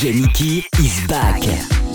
Giannicky is back.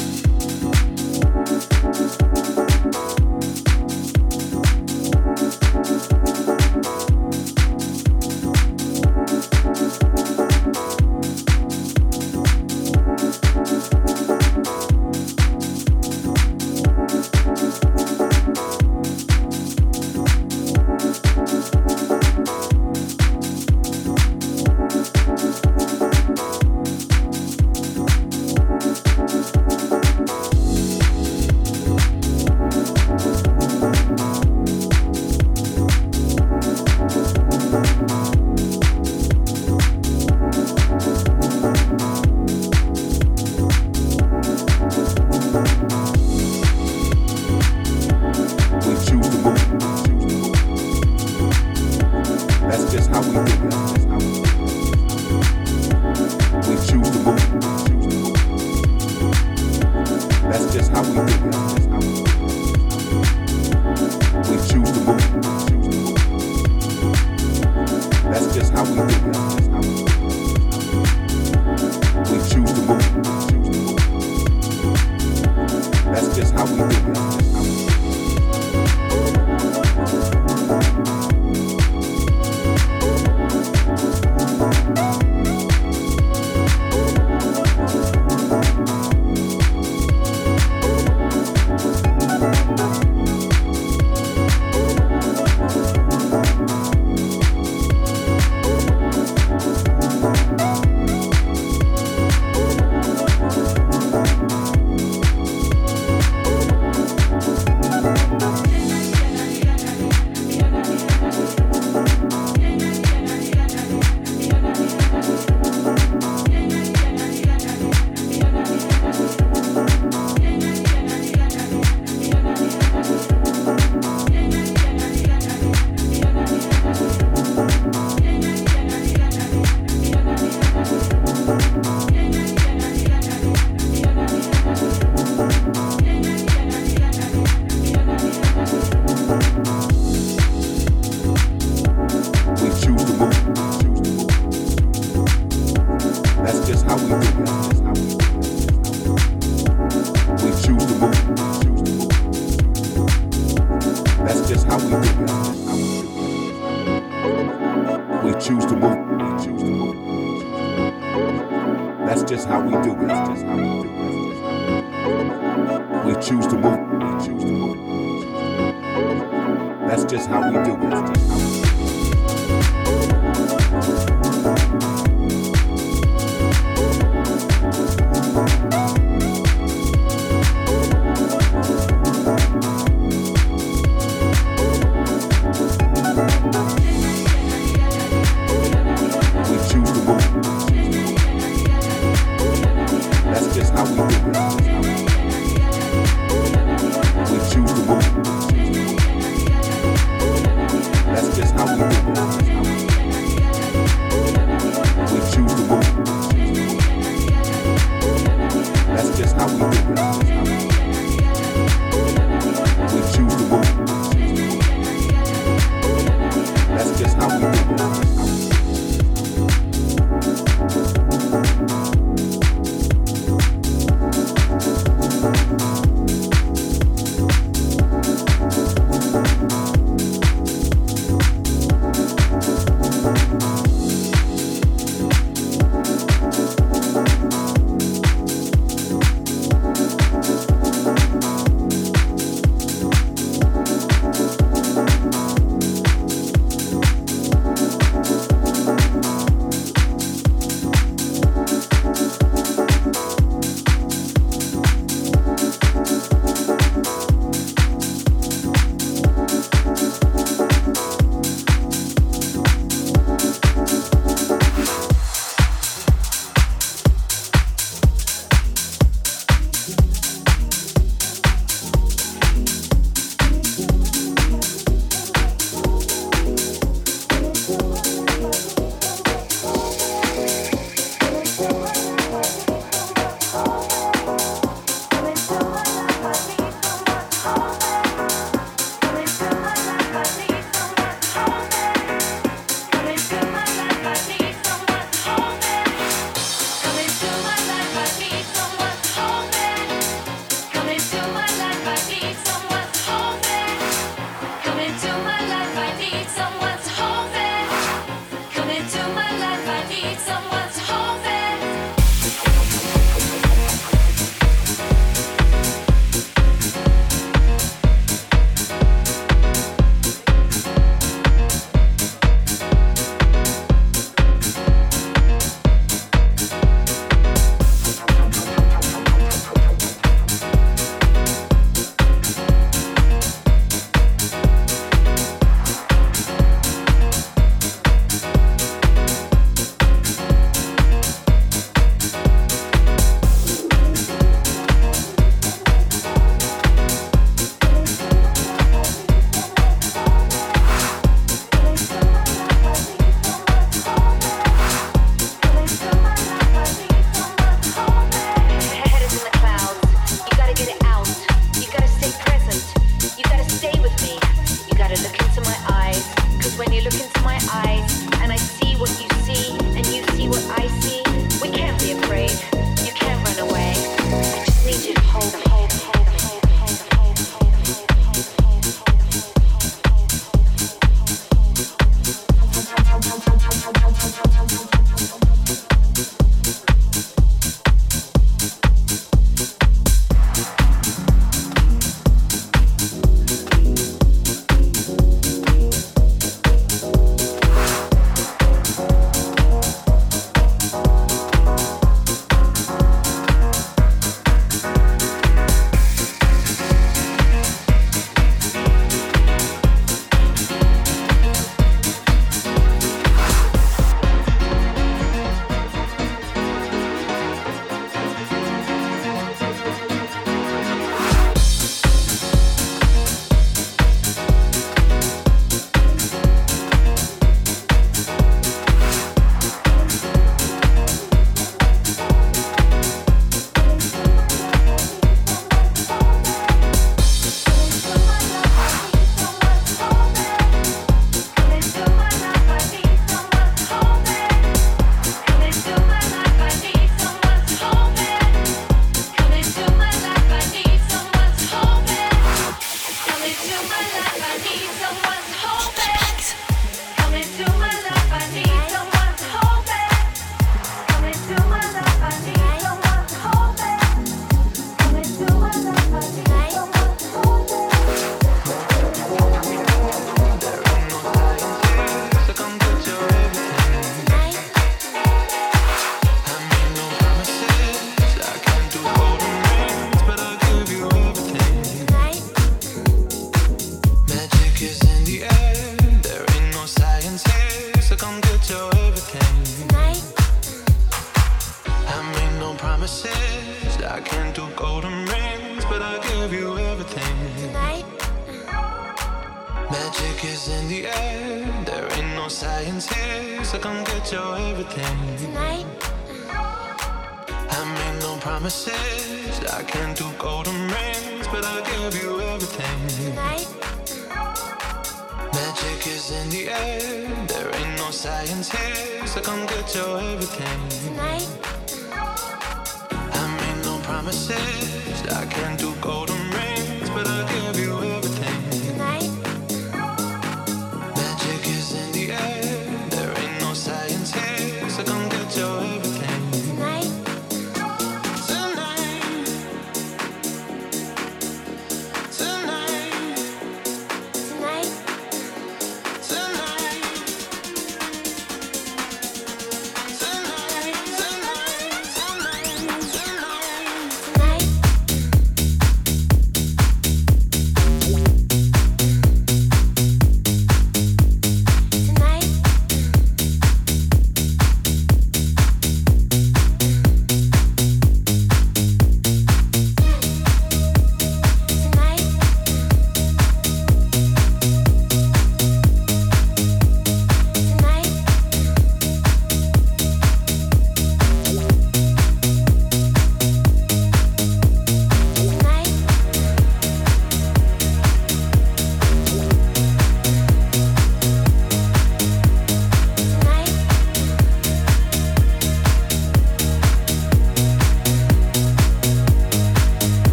I need someone.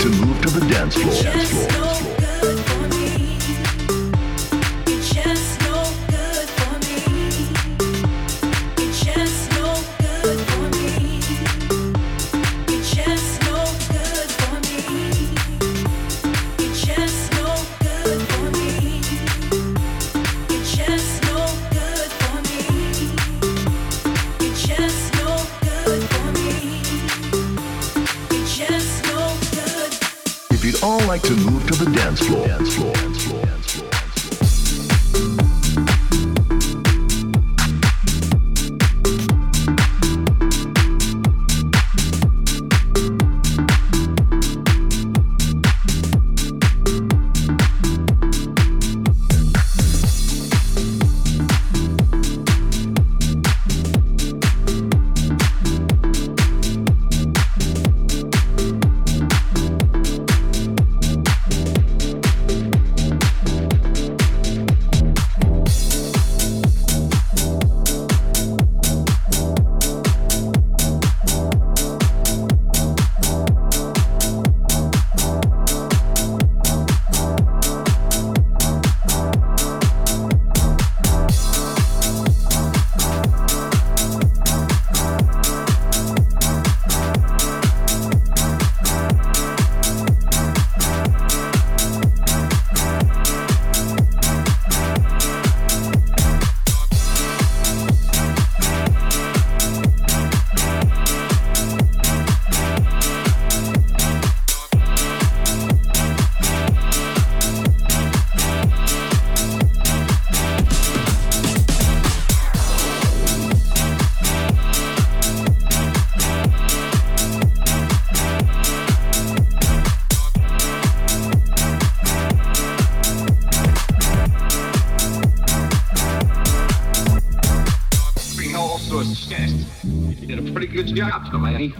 to move to the dance floor. Dance floor.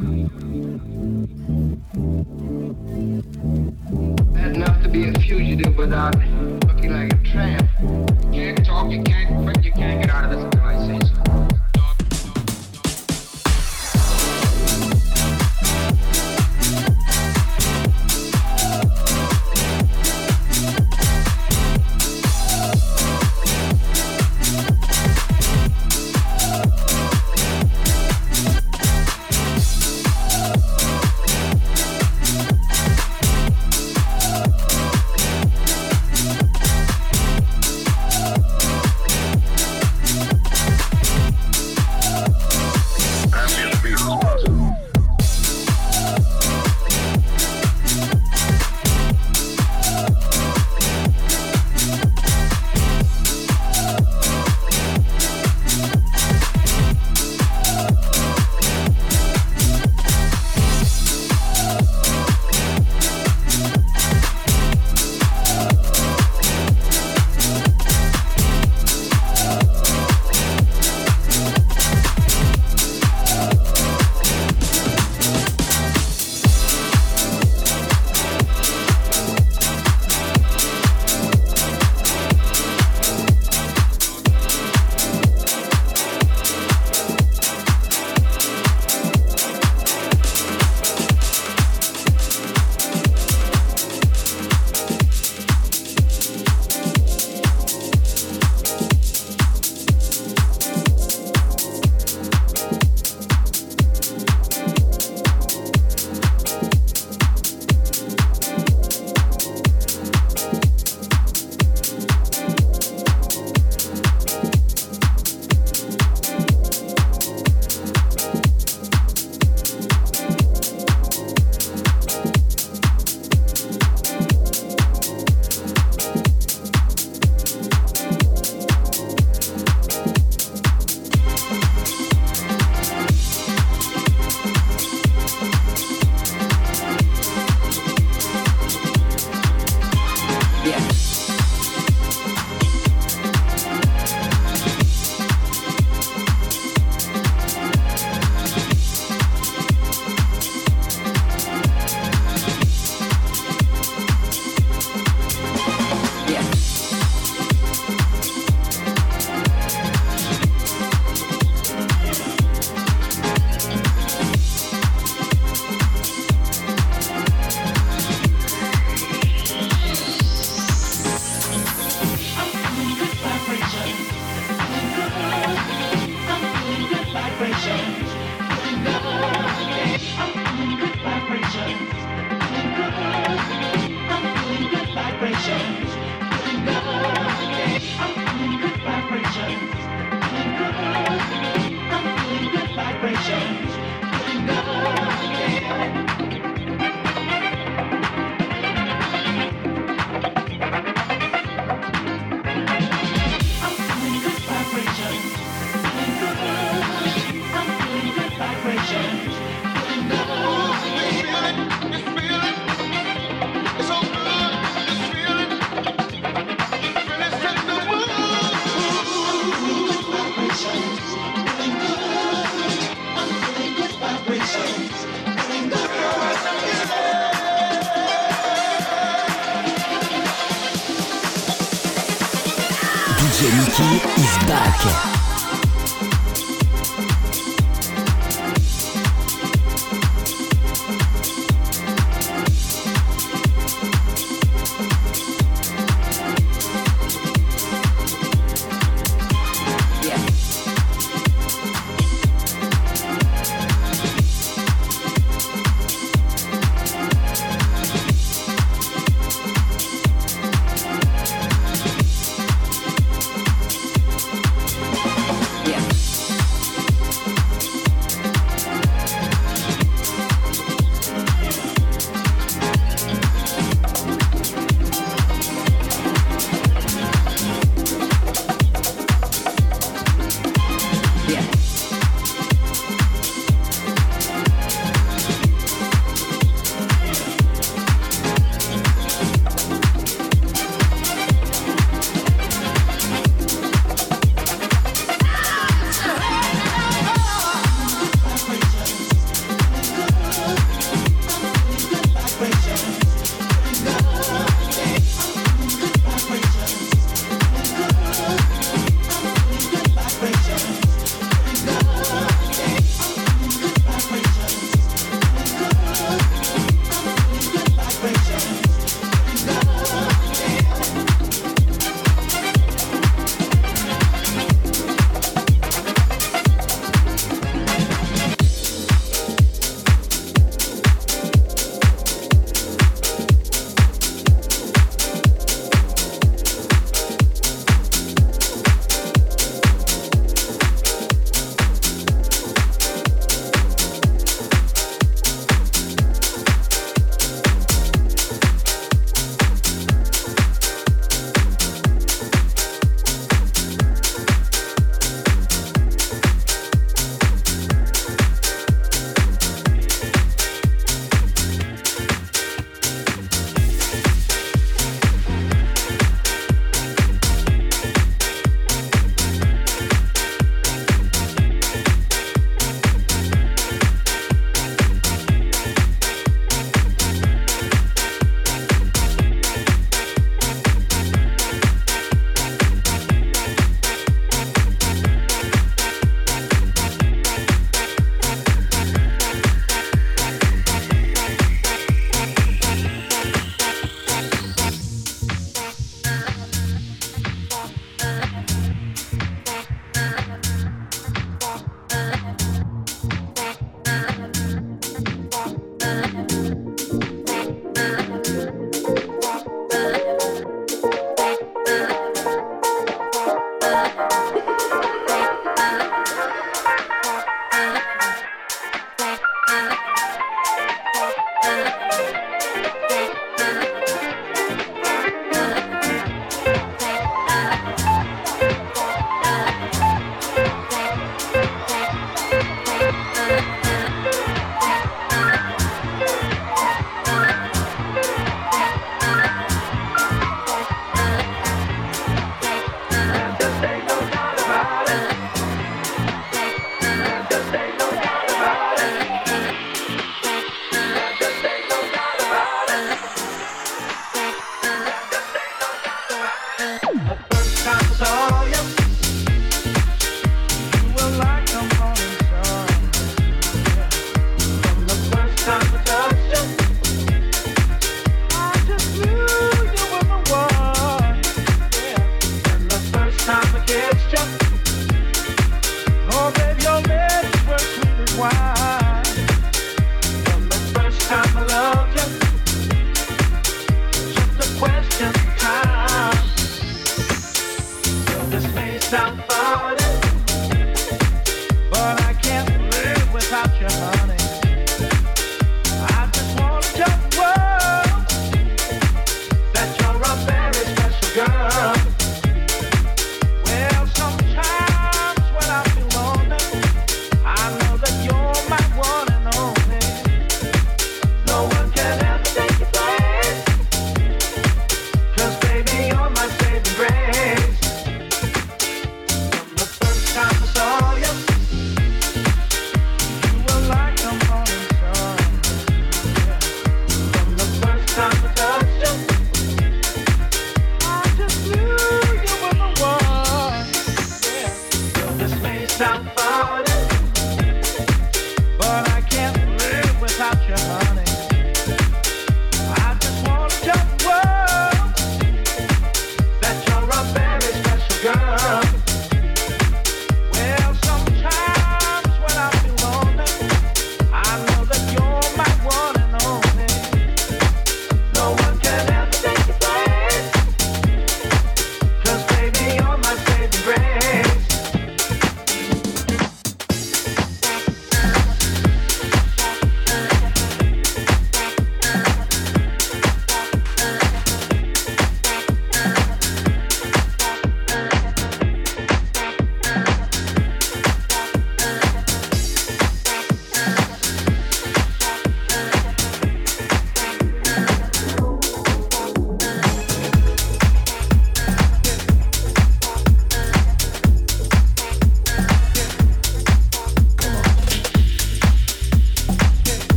mm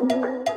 you.